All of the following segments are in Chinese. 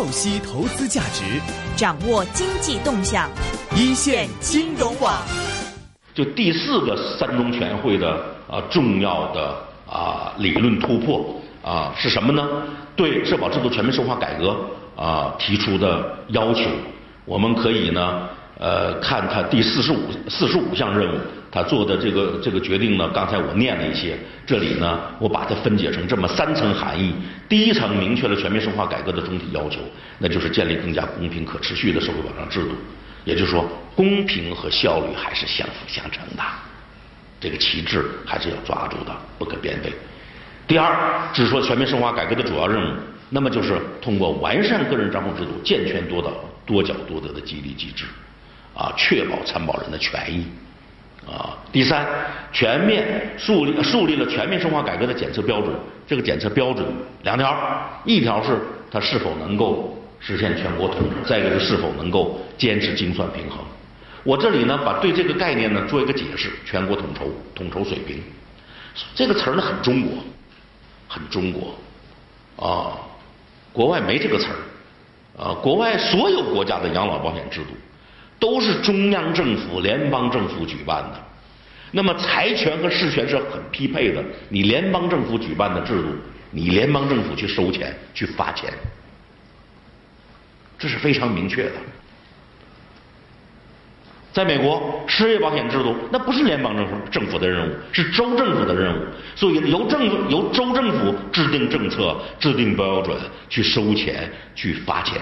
透析投资价值，掌握经济动向，一线金融网。就第四个三中全会的啊重要的啊理论突破啊是什么呢？对社保制度全面深化改革啊提出的要求，我们可以呢呃看它第四十五四十五项任务，他做的这个这个决定呢，刚才我念了一些，这里呢我把它分解成这么三层含义。第一层明确了全面深化改革的总体要求，那就是建立更加公平可持续的社会保障制度。也就是说，公平和效率还是相辅相成的，这个旗帜还是要抓住的，不可变废。第二，只是说全面深化改革的主要任务，那么就是通过完善个人账户制度，健全多道多角多得的激励机制，啊，确保参保人的权益。啊，第三，全面树立树立了全面深化改革的检测标准。这个检测标准两条，一条是它是否能够。实现全国统筹，再一个是是否能够坚持精算平衡。我这里呢，把对这个概念呢做一个解释：全国统筹、统筹水平，这个词儿呢很中国，很中国啊，国外没这个词儿啊。国外所有国家的养老保险制度都是中央政府、联邦政府举办的，那么财权和事权是很匹配的。你联邦政府举办的制度，你联邦政府去收钱、去发钱。这是非常明确的。在美国，失业保险制度那不是联邦政府政府的任务，是州政府的任务。所以由政府由州政府制定政策、制定标准、去收钱、去发钱。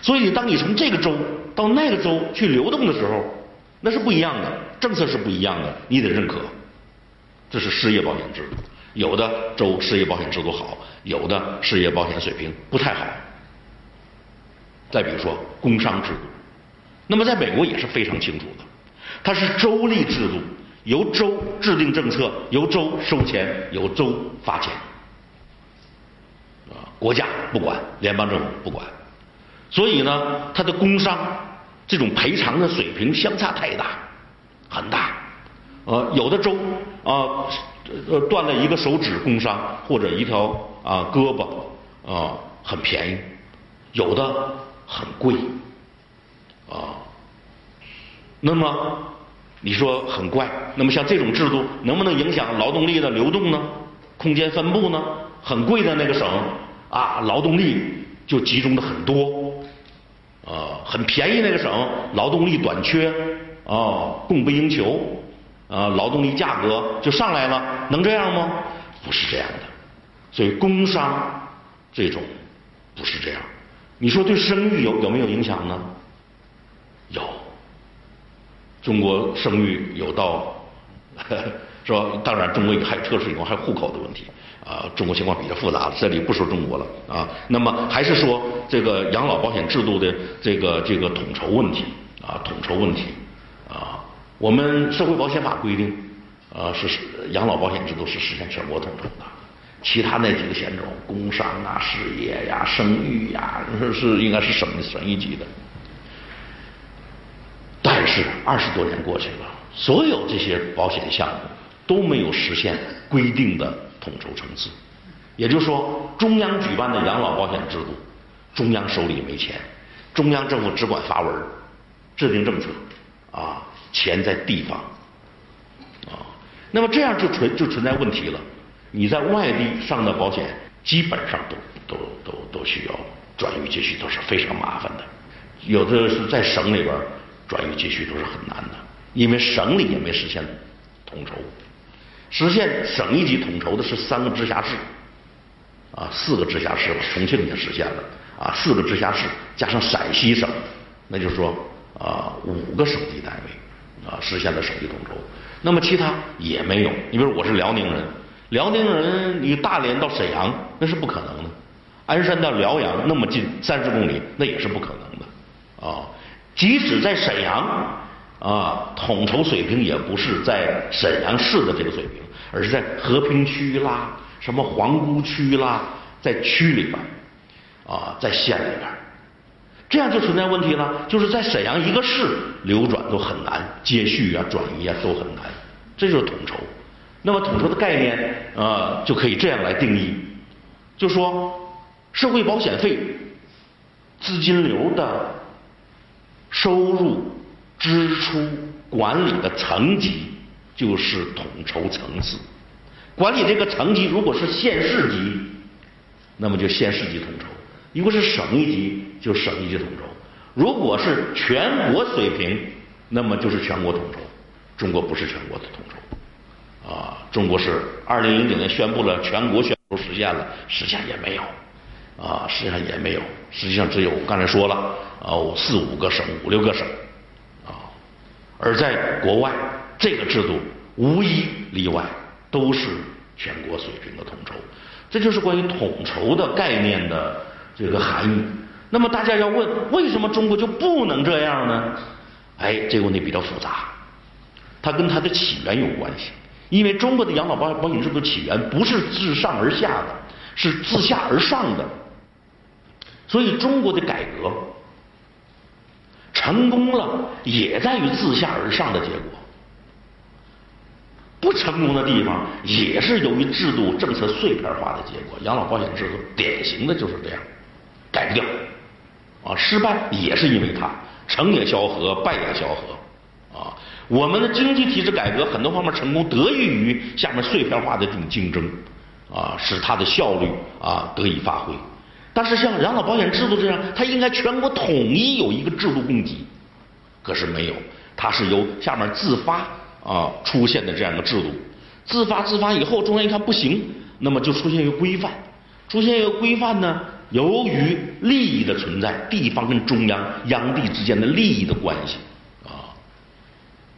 所以，当你从这个州到那个州去流动的时候，那是不一样的，政策是不一样的，你得认可。这是失业保险制度，有的州失业保险制度好，有的失业保险水平不太好。再比如说工伤制度，那么在美国也是非常清楚的，它是州立制度，由州制定政策，由州收钱，由州发钱，啊，国家不管，联邦政府不管，所以呢，它的工伤这种赔偿的水平相差太大，很大，呃，有的州啊，呃，断了一个手指工伤或者一条啊胳膊啊很便宜，有的。很贵，啊，那么你说很怪，那么像这种制度能不能影响劳动力的流动呢？空间分布呢？很贵的那个省啊，劳动力就集中的很多，啊，很便宜那个省劳动力短缺，啊，供不应求，啊，劳动力价格就上来了，能这样吗？不是这样的，所以工伤这种不是这样。你说对生育有有没有影响呢？有，中国生育有到，是吧？当然，中国还有特殊情况，还有户口的问题啊。中国情况比较复杂，这里不说中国了啊。那么还是说这个养老保险制度的这个这个统筹问题啊，统筹问题啊。我们社会保险法规定啊，是养老保险制度是实现全国统筹的。其他那几个险种，工伤啊、失业呀、生育呀，是应该是省省一级的。但是二十多年过去了，所有这些保险项目都没有实现规定的统筹层次。也就是说，中央举办的养老保险制度，中央手里没钱，中央政府只管发文、制定政策，啊，钱在地方，啊，那么这样就存就存在问题了。你在外地上的保险，基本上都都都都需要转移接续，都是非常麻烦的。有的是在省里边转移接续都是很难的，因为省里也没实现统筹。实现省一级统筹的是三个直辖市，啊，四个直辖市，重庆也实现了，啊，四个直辖市加上陕西省，那就是说啊，五个省级单位啊实现了省级统筹。那么其他也没有。你比如我是辽宁人。辽宁人，你大连到沈阳那是不可能的，鞍山到辽阳那么近三十公里，那也是不可能的啊。即使在沈阳啊，统筹水平也不是在沈阳市的这个水平，而是在和平区啦、什么皇姑区啦，在区里边啊，在县里边，这样就存在问题了。就是在沈阳一个市流转都很难，接续啊、转移啊都很难，这就是统筹。那么统筹的概念啊，就可以这样来定义，就说社会保险费资金流的收入、支出管理的层级就是统筹层次。管理这个层级如果是县市级，那么就县市级统筹；如果是省一级，就省一级统筹；如果是全国水平，那么就是全国统筹。中国不是全国的统筹，啊，中国是二零零九年宣布了全国宣布实现了，实际上也没有，啊，实际上也没有，实际上只有刚才说了，啊，四五个省、五六个省，而在国外，这个制度无一例外都是全国水平的统筹，这就是关于统筹的概念的这个含义。那么大家要问，为什么中国就不能这样呢？哎，这个问题比较复杂。它跟它的起源有关系，因为中国的养老保保险制度起源不是自上而下的，是自下而上的，所以中国的改革成功了，也在于自下而上的结果；不成功的地方，也是由于制度政策碎片化的结果。养老保险制度典型的就是这样，改不掉，啊，失败也是因为它，成也萧何，败也萧何，啊。我们的经济体制改革很多方面成功得益于下面碎片化的这种竞争，啊，使它的效率啊得以发挥。但是像养老保险制度这样，它应该全国统一有一个制度供给，可是没有，它是由下面自发啊出现的这样一个制度。自发自发以后，中央一看不行，那么就出现一个规范，出现一个规范呢，由于利益的存在，地方跟中央央地之间的利益的关系啊。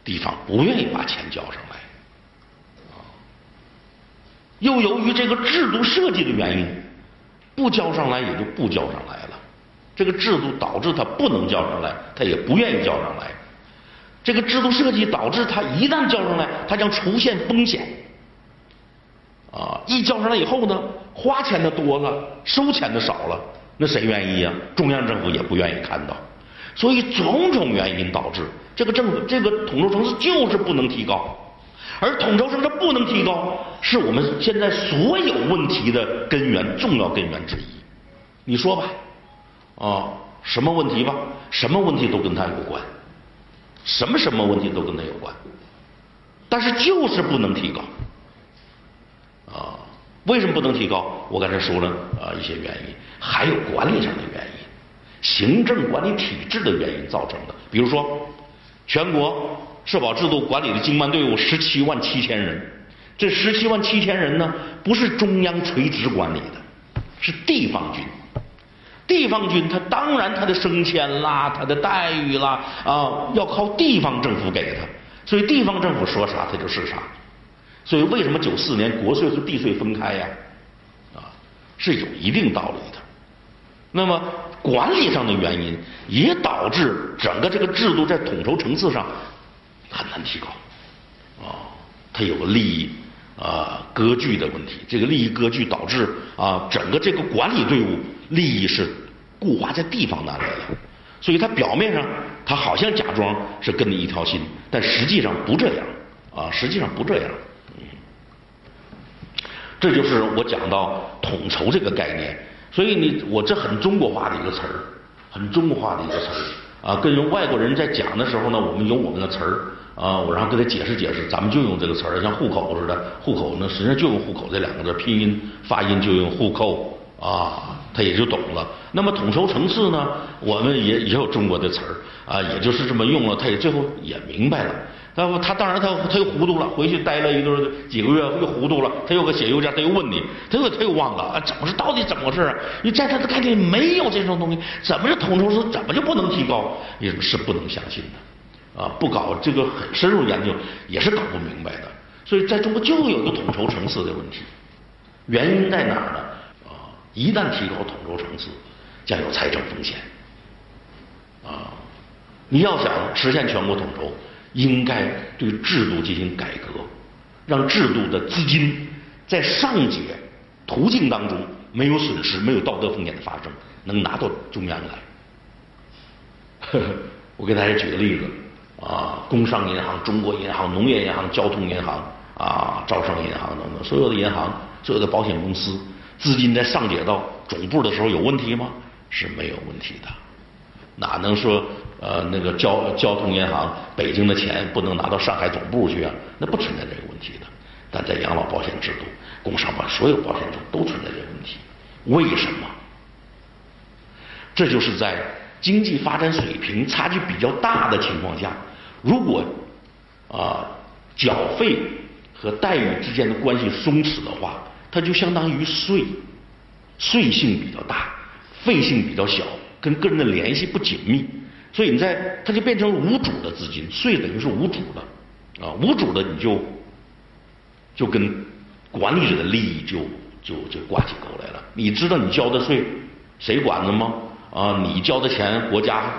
地方不愿意把钱交上来，啊，又由于这个制度设计的原因，不交上来也就不交上来了。这个制度导致他不能交上来，他也不愿意交上来。这个制度设计导致他一旦交上来，他将出现风险。啊，一交上来以后呢，花钱的多了，收钱的少了，那谁愿意呀？中央政府也不愿意看到。所以种种原因导致这个政府这个统筹层次就是不能提高，而统筹层次不能提高，是我们现在所有问题的根源重要根源之一。你说吧，啊，什么问题吧？什么问题都跟它有关，什么什么问题都跟它有关，但是就是不能提高，啊，为什么不能提高？我刚才说了啊一些原因，还有管理上的原因。行政管理体制的原因造成的，比如说，全国社保制度管理的经办队伍十七万七千人，这十七万七千人呢，不是中央垂直管理的，是地方军。地方军他当然他的升迁啦，他的待遇啦啊，要靠地方政府给他，所以地方政府说啥他就是啥。所以为什么九四年国税和地税分开呀？啊，是有一定道理的。那么。管理上的原因也导致整个这个制度在统筹层次上很难提高，啊，它有个利益啊割据的问题。这个利益割据导致啊整个这个管理队伍利益是固化在地方那里的，所以它表面上它好像假装是跟你一条心，但实际上不这样啊，实际上不这样。嗯，这就是我讲到统筹这个概念。所以你我这很中国化的一个词儿，很中国化的一个词儿啊，跟外国人在讲的时候呢，我们有我们的词儿啊，我然后跟他解释解释，咱们就用这个词儿，像户口似的，户口呢实际上就用户口这两个字，拼音发音就用户口啊，他也就懂了。那么统筹层次呢，我们也也有中国的词儿啊，也就是这么用了，他也最后也明白了。他他当然他他又糊涂了，回去待了一段几个月又糊涂了，他又给写邮件，他又问你，他又他又忘了啊，怎么是到底怎么回事啊？你在他的概念里没有这种东西，怎么是统筹是怎么就不能提高？也是不能相信的啊！不搞这个很深入研究也是搞不明白的。所以在中国就有一个统筹层次的问题，原因在哪儿呢？啊，一旦提高统筹层次，将有财政风险啊！你要想实现全国统筹。应该对制度进行改革，让制度的资金在上解途径当中没有损失、没有道德风险的发生，能拿到中央来。我给大家举个例子啊，工商银行、中国银行、农业银行、交通银行啊、招商银行等等，所有的银行、所有的保险公司，资金在上解到总部的时候有问题吗？是没有问题的。哪能说呃那个交交通银行北京的钱不能拿到上海总部去啊？那不存在这个问题的。但在养老保险制度、工伤保所有保险中都存在这个问题。为什么？这就是在经济发展水平差距比较大的情况下，如果啊缴费和待遇之间的关系松弛的话，它就相当于税，税性比较大，费性比较小，跟个人的联系不紧密，所以你在它就变成无主的资金，税等于是无主的，啊无主的你就就跟管理者的利益就就就挂起钩来了。你知道你交的税谁管的吗？啊，你交的钱国家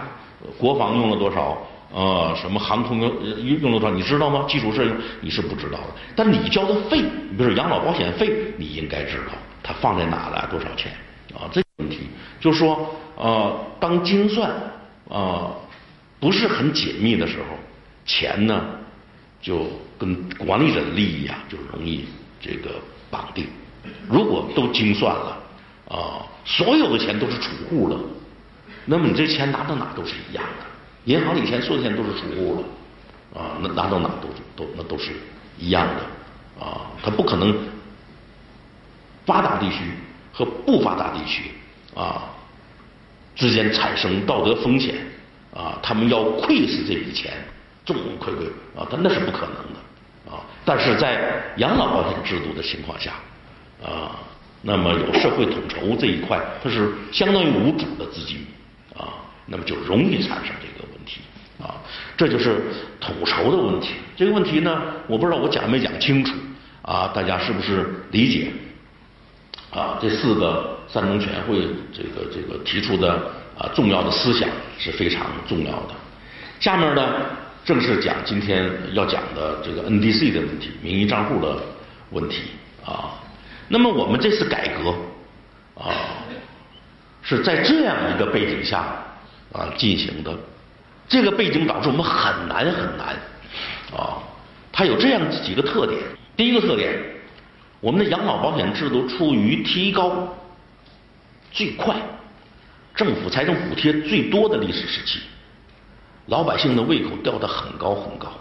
国防用了多少？呃，什么航空用用了多少？你知道吗？基础设施你是不知道的。但你交的费，你比如说养老保险费，你应该知道它放在哪了，多少钱啊？这个问题就是说，呃，当精算啊不是很紧密的时候，钱呢就跟管理者的利益啊就容易这个绑定。如果都精算了啊，所有的钱都是储户了。那么你这钱拿到哪都是一样的，银行里钱所有钱都是储户了，啊，那拿到哪都都那都是一样的，啊，它不可能发达地区和不发达地区啊之间产生道德风险，啊，他们要窥视这笔钱，众目睽睽啊，但那是不可能的，啊，但是在养老保险制度的情况下，啊，那么有社会统筹这一块，它是相当于无主的资金。啊，那么就容易产生这个问题啊，这就是统筹的问题。这个问题呢，我不知道我讲没讲清楚啊，大家是不是理解？啊，这四个三中全会这个这个提出的啊重要的思想是非常重要的。下面呢，正是讲今天要讲的这个 NDC 的问题，名义账户的问题啊。那么我们这次改革啊。是在这样一个背景下啊进行的，这个背景导致我们很难很难啊，它有这样几个特点。第一个特点，我们的养老保险制度处于提高最快、政府财政补贴最多的历史时期，老百姓的胃口吊得很高很高。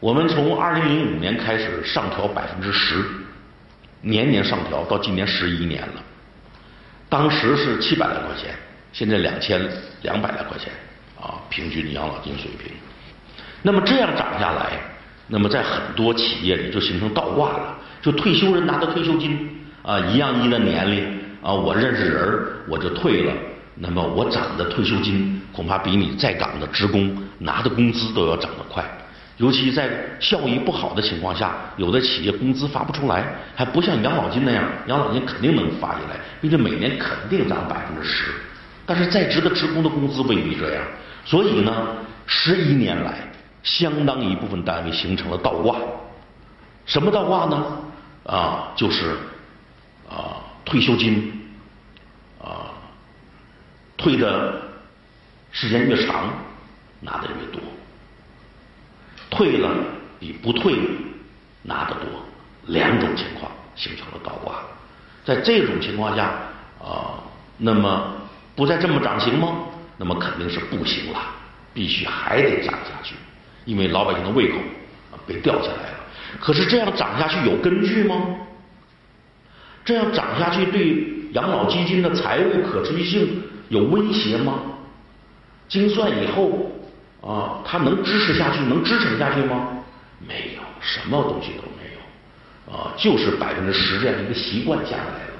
我们从二零零五年开始上调百分之十，年年上调，到今年十一年了。当时是七百来块钱，现在两千两百来块钱啊，平均养老金水平。那么这样涨下来，那么在很多企业里就形成倒挂了，就退休人拿的退休金啊，一样一的年龄啊，我认识人我就退了，那么我涨的退休金恐怕比你在岗的职工拿的工资都要涨得快。尤其在效益不好的情况下，有的企业工资发不出来，还不像养老金那样，养老金肯定能发下来，并且每年肯定涨百分之十。但是在职的职工的工资未必这样，所以呢，十一年来，相当一部分单位形成了倒挂。什么倒挂呢？啊，就是啊，退休金啊，退的时间越长，拿的越多。退了比不退拿的多，两种情况形成了倒挂。在这种情况下啊，那么不再这么涨行吗？那么肯定是不行了，必须还得涨下去，因为老百姓的胃口被吊起来了。可是这样涨下去有根据吗？这样涨下去对养老基金的财务可持续性有威胁吗？精算以后。啊，它能支持下去，能支撑下去吗？没有，什么东西都没有，啊，就是百分之十这样一个习惯下来了。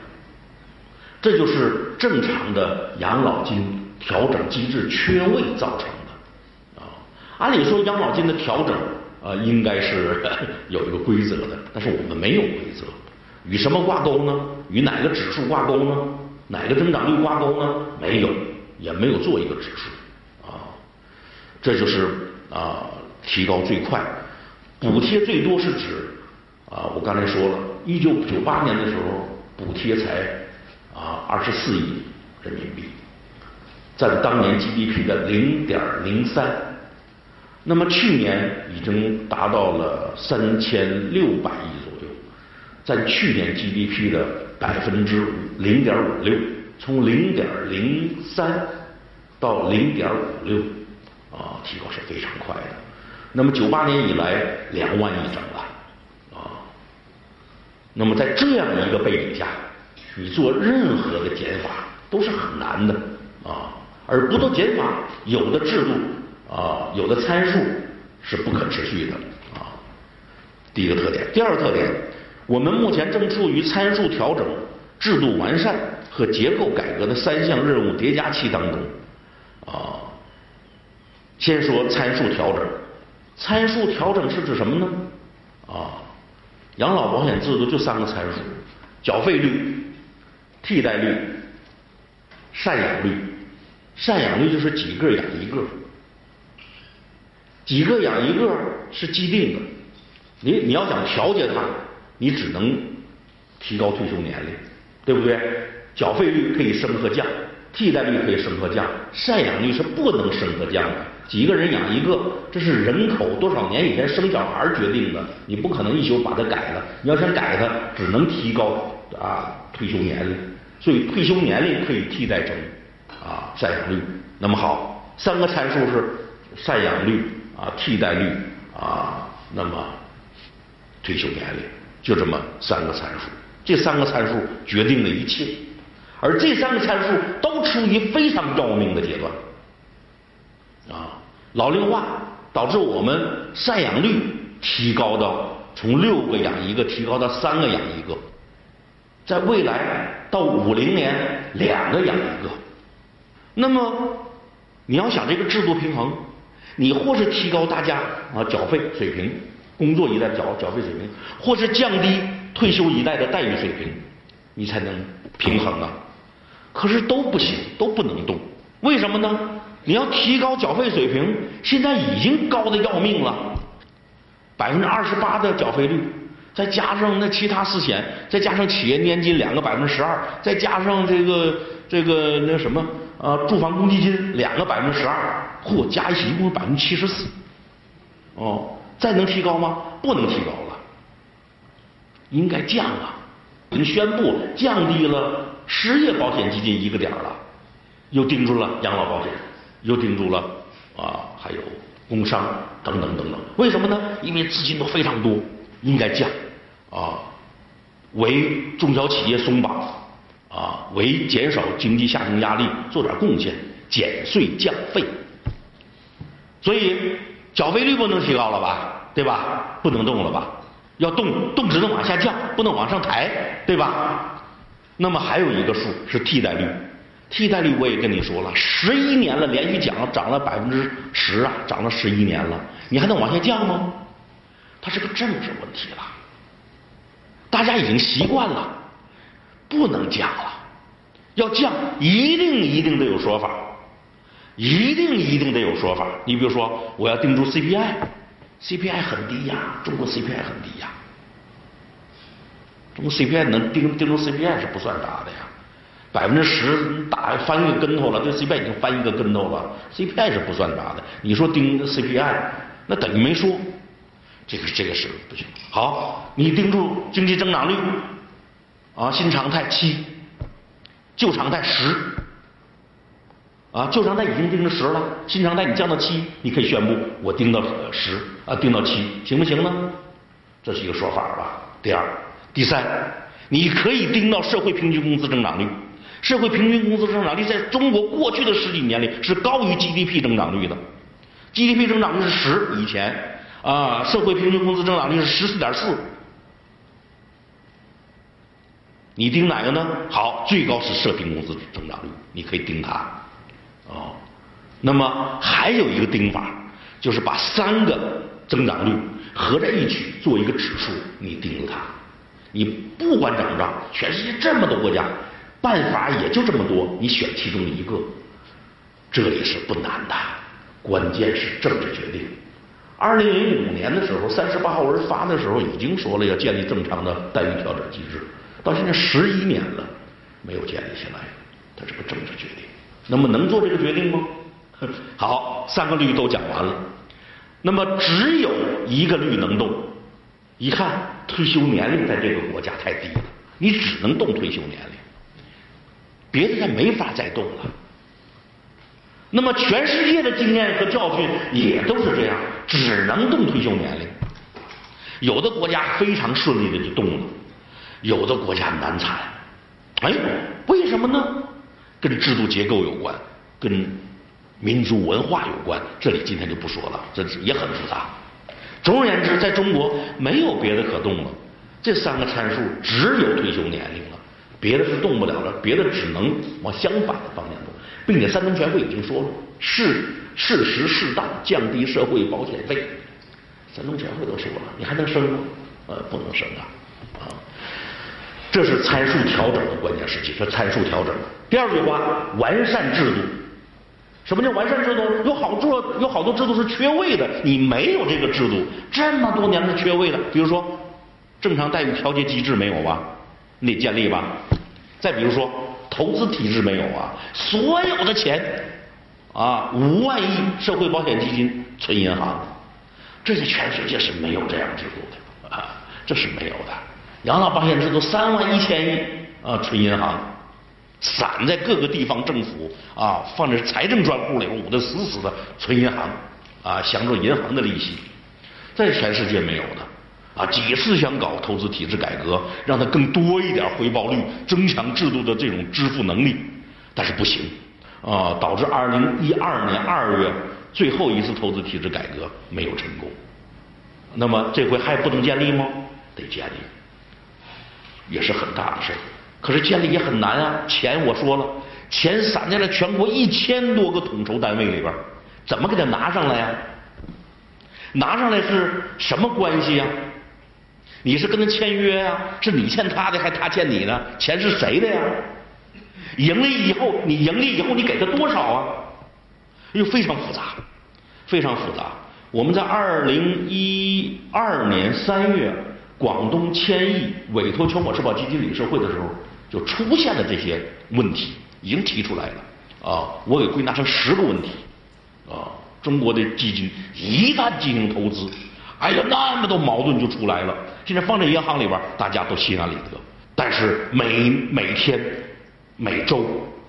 这就是正常的养老金调整机制缺位造成的。啊，按理说养老金的调整啊，应该是 有一个规则的，但是我们没有规则，与什么挂钩呢？与哪个指数挂钩呢？哪个增长率挂钩呢？没有，也没有做一个指数啊。这就是啊，提高最快，补贴最多是指啊，我刚才说了，一九九八年的时候，补贴才啊二十四亿人民币，占当年 GDP 的零点零三，那么去年已经达到了三千六百亿，占去年 GDP 的百分之零点五六从零点零三到零点五六，啊，提高是非常快的。那么九八年以来两万亿整了，啊，那么在这样一个背景下，你做任何的减法都是很难的啊，而不做减法，有的制度啊，有的参数是不可持续的啊。第一个特点，第二个特点，我们目前正处于参数调整、制度完善和结构改革的三项任务叠加期当中啊。先说参数调整。参数调整是指什么呢？啊，养老保险制度就三个参数：缴费率、替代率、赡养率。赡养率就是几个养一个，几个养一个是既定的。你你要想调节它，你只能提高退休年龄，对不对？缴费率可以升和降，替代率可以升和降，赡养率是不能升和降的。几个人养一个，这是人口多少年以前生小孩决定的，你不可能一宿把它改了。你要想改它，只能提高啊退休年龄，所以退休年龄可以替代成啊赡养率。那么好，三个参数是赡养率啊替代率啊，那么退休年龄就这么三个参数，这三个参数决定了一切，而这三个参数都处于非常要命的阶段。啊，老龄化导致我们赡养率提高到从六个养一个提高到三个养一个，在未来到五零年两个养一个。那么你要想这个制度平衡，你或是提高大家啊缴费水平，工作一代缴缴费水平，或是降低退休一代的待遇水平，你才能平衡啊。可是都不行，都不能动，为什么呢？你要提高缴费水平，现在已经高的要命了，百分之二十八的缴费率，再加上那其他四险，再加上企业年金两个百分之十二，再加上这个这个那什么啊住房公积金两个百分之十二，嚯，加一起一共百分之七十四，哦，再能提高吗？不能提高了，应该降啊！已经宣布降低了失业保险基金一个点儿了，又盯住了养老保险。又盯住了啊，还有工伤等等等等，为什么呢？因为资金都非常多，应该降啊，为中小企业松绑啊，为减少经济下行压力做点贡献，减税降费。所以缴费率不能提高了吧，对吧？不能动了吧？要动动只能往下降，不能往上抬，对吧？那么还有一个数是替代率。替代率我也跟你说了，十一年了，连续涨涨了百分之十啊，涨了十一年了，你还能往下降吗？它是个政治问题了，大家已经习惯了，不能降了，要降一定一定得有说法，一定一定得有说法。你比如说，我要定住 CPI，CPI 很低呀，中国 CPI 很低呀，中国 CPI 能定定住 CPI 是不算啥的呀。百分之十打翻一个跟头了，这 CPI 已经翻一个跟头了，CPI 是不算啥的。你说盯 CPI，那等于没说，这个这个是不行。好，你盯住经济增长率，啊，新常态七，旧常态十，啊，旧常态已经定到十了，新常态你降到七，你可以宣布我盯到十，啊，定到七，行不行呢？这是一个说法吧。第二，第三，你可以盯到社会平均工资增长率。社会平均工资增长率在中国过去的十几年里是高于 GDP 增长率的，GDP 增长率是十，以前啊，社会平均工资增长率是十四点四，你盯哪个呢？好，最高是社平工资增长率，你可以盯它，哦，那么还有一个盯法，就是把三个增长率合在一起做一个指数，你盯着它，你不管怎么着，全世界这么多国家。办法也就这么多，你选其中一个，这也是不难的，关键是政治决定。二零零五年的时候，三十八号文发的时候已经说了要建立正常的待遇调整机制，到现在十一年了，没有建立起来，它是个政治决定。那么能做这个决定吗？好，三个律都讲完了，那么只有一个律能动。一看退休年龄在这个国家太低了，你只能动退休年龄。别的他没法再动了。那么全世界的经验和教训也都是这样，只能动退休年龄。有的国家非常顺利的就动了，有的国家难产。哎，为什么呢？跟制度结构有关，跟民族文化有关。这里今天就不说了，这也很复杂。总而言之，在中国没有别的可动了，这三个参数只有退休年龄了，别的是动不了了，别的只能往相反的方向动。并且三中全会已经说了，适适时适当降低社会保险费。三中全会都说了，你还能升吗？呃，不能升啊！啊，这是参数调整的关键时期，是参数调整。第二句话，完善制度。什么叫完善制度？有好多，有好多制度是缺位的，你没有这个制度，这么多年是缺位的。比如说，正常待遇调节机制没有吧？你得建立吧？再比如说。投资体制没有啊，所有的钱啊，五万亿社会保险基金存银行，这在全世界是没有这样制度的啊，这是没有的。养老保险制度三万一千亿啊存银行，散在各个地方政府啊，放在财政专户里捂得死死的存银行啊，享受银行的利息，在全世界没有的。啊，几次想搞投资体制改革，让它更多一点回报率，增强制度的这种支付能力，但是不行，啊，导致二零一二年二月最后一次投资体制改革没有成功。那么这回还不能建立吗？得建立，也是很大的事儿。可是建立也很难啊，钱我说了，钱散在了全国一千多个统筹单位里边，怎么给他拿上来呀？拿上来是什么关系呀？你是跟他签约呀？是你欠他的，还他欠你的？钱是谁的呀？盈利以后，你盈利以后，你给他多少啊？又非常复杂，非常复杂。我们在二零一二年三月，广东千亿委托全国社保基金理事会的时候，就出现了这些问题，已经提出来了。啊，我给归纳成十个问题。啊，中国的基金一旦进行投资。哎呀，那么多矛盾就出来了。现在放在银行里边，大家都心安理得。但是每每天、每周、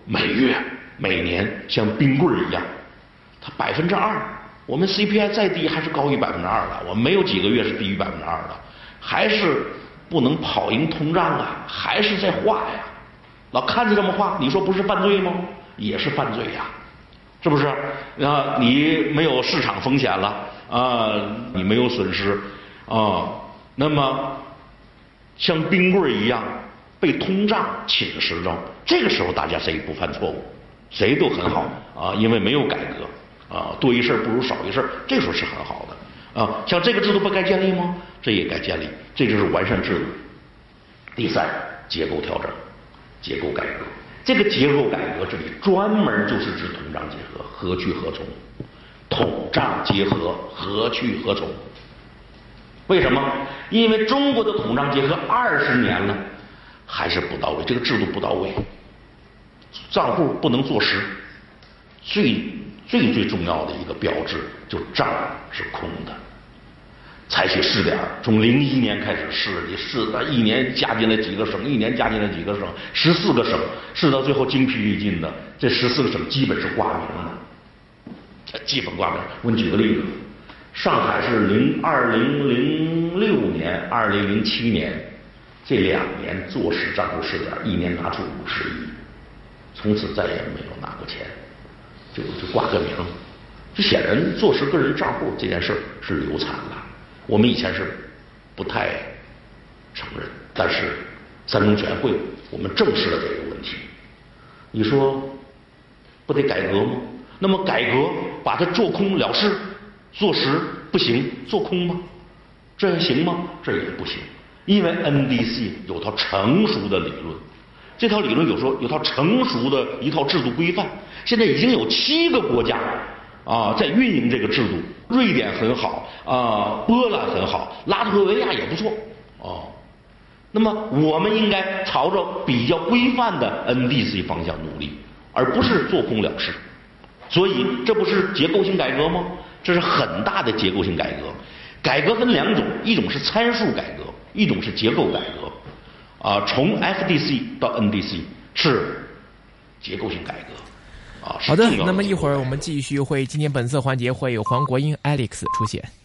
每月、每年，像冰棍一样，它百分之二，我们 CPI 再低还是高于百分之二的。我们没有几个月是低于百分之二的，还是不能跑赢通胀啊，还是在画呀。老看着这么画，你说不是犯罪吗？也是犯罪呀，是不是？啊，你没有市场风险了。啊，你没有损失啊，那么像冰棍一样被通胀侵蚀着，这个时候大家谁不犯错误，谁都很好啊，因为没有改革啊，多一事不如少一事，这时候是很好的啊。像这个制度不该建立吗？这也该建立，这就是完善制度。第三，结构调整，结构改革。这个结构改革这里专门就是指统账结合，何去何从？统账结合何去何从？为什么？因为中国的统账结合二十年了，还是不到位，这个制度不到位，账户不能做实。最最最重要的一个标志，就账是空的。采取试点，从零一年开始试，你试了一年加进来几个省，一年加进来几个省，十四个省，试到最后精疲力尽的，这十四个省基本是挂名了。基本挂名。我举个例子，上海是零二零零六年、二零零七年这两年做实账户试点，一年拿出五十亿，从此再也没有拿过钱，就就挂个名。就显然做实个人账户这件事是流产了。我们以前是不太承认，但是三中全会我们正视了这个问题。你说不得改革吗？那么改革把它做空了事，做实不行，做空吗？这样行吗？这也不行，因为 NDC 有套成熟的理论，这套理论有说有套成熟的一套制度规范，现在已经有七个国家啊在运营这个制度，瑞典很好啊，波兰很好，拉脱维亚也不错哦。那么我们应该朝着比较规范的 NDC 方向努力，而不是做空了事。所以这不是结构性改革吗？这是很大的结构性改革。改革分两种，一种是参数改革，一种是结构改革。啊，从 FDC 到 NDC 是结构性改革。啊，好的，那么一会儿我们继续会今天本次环节会有黄国英 Alex 出现。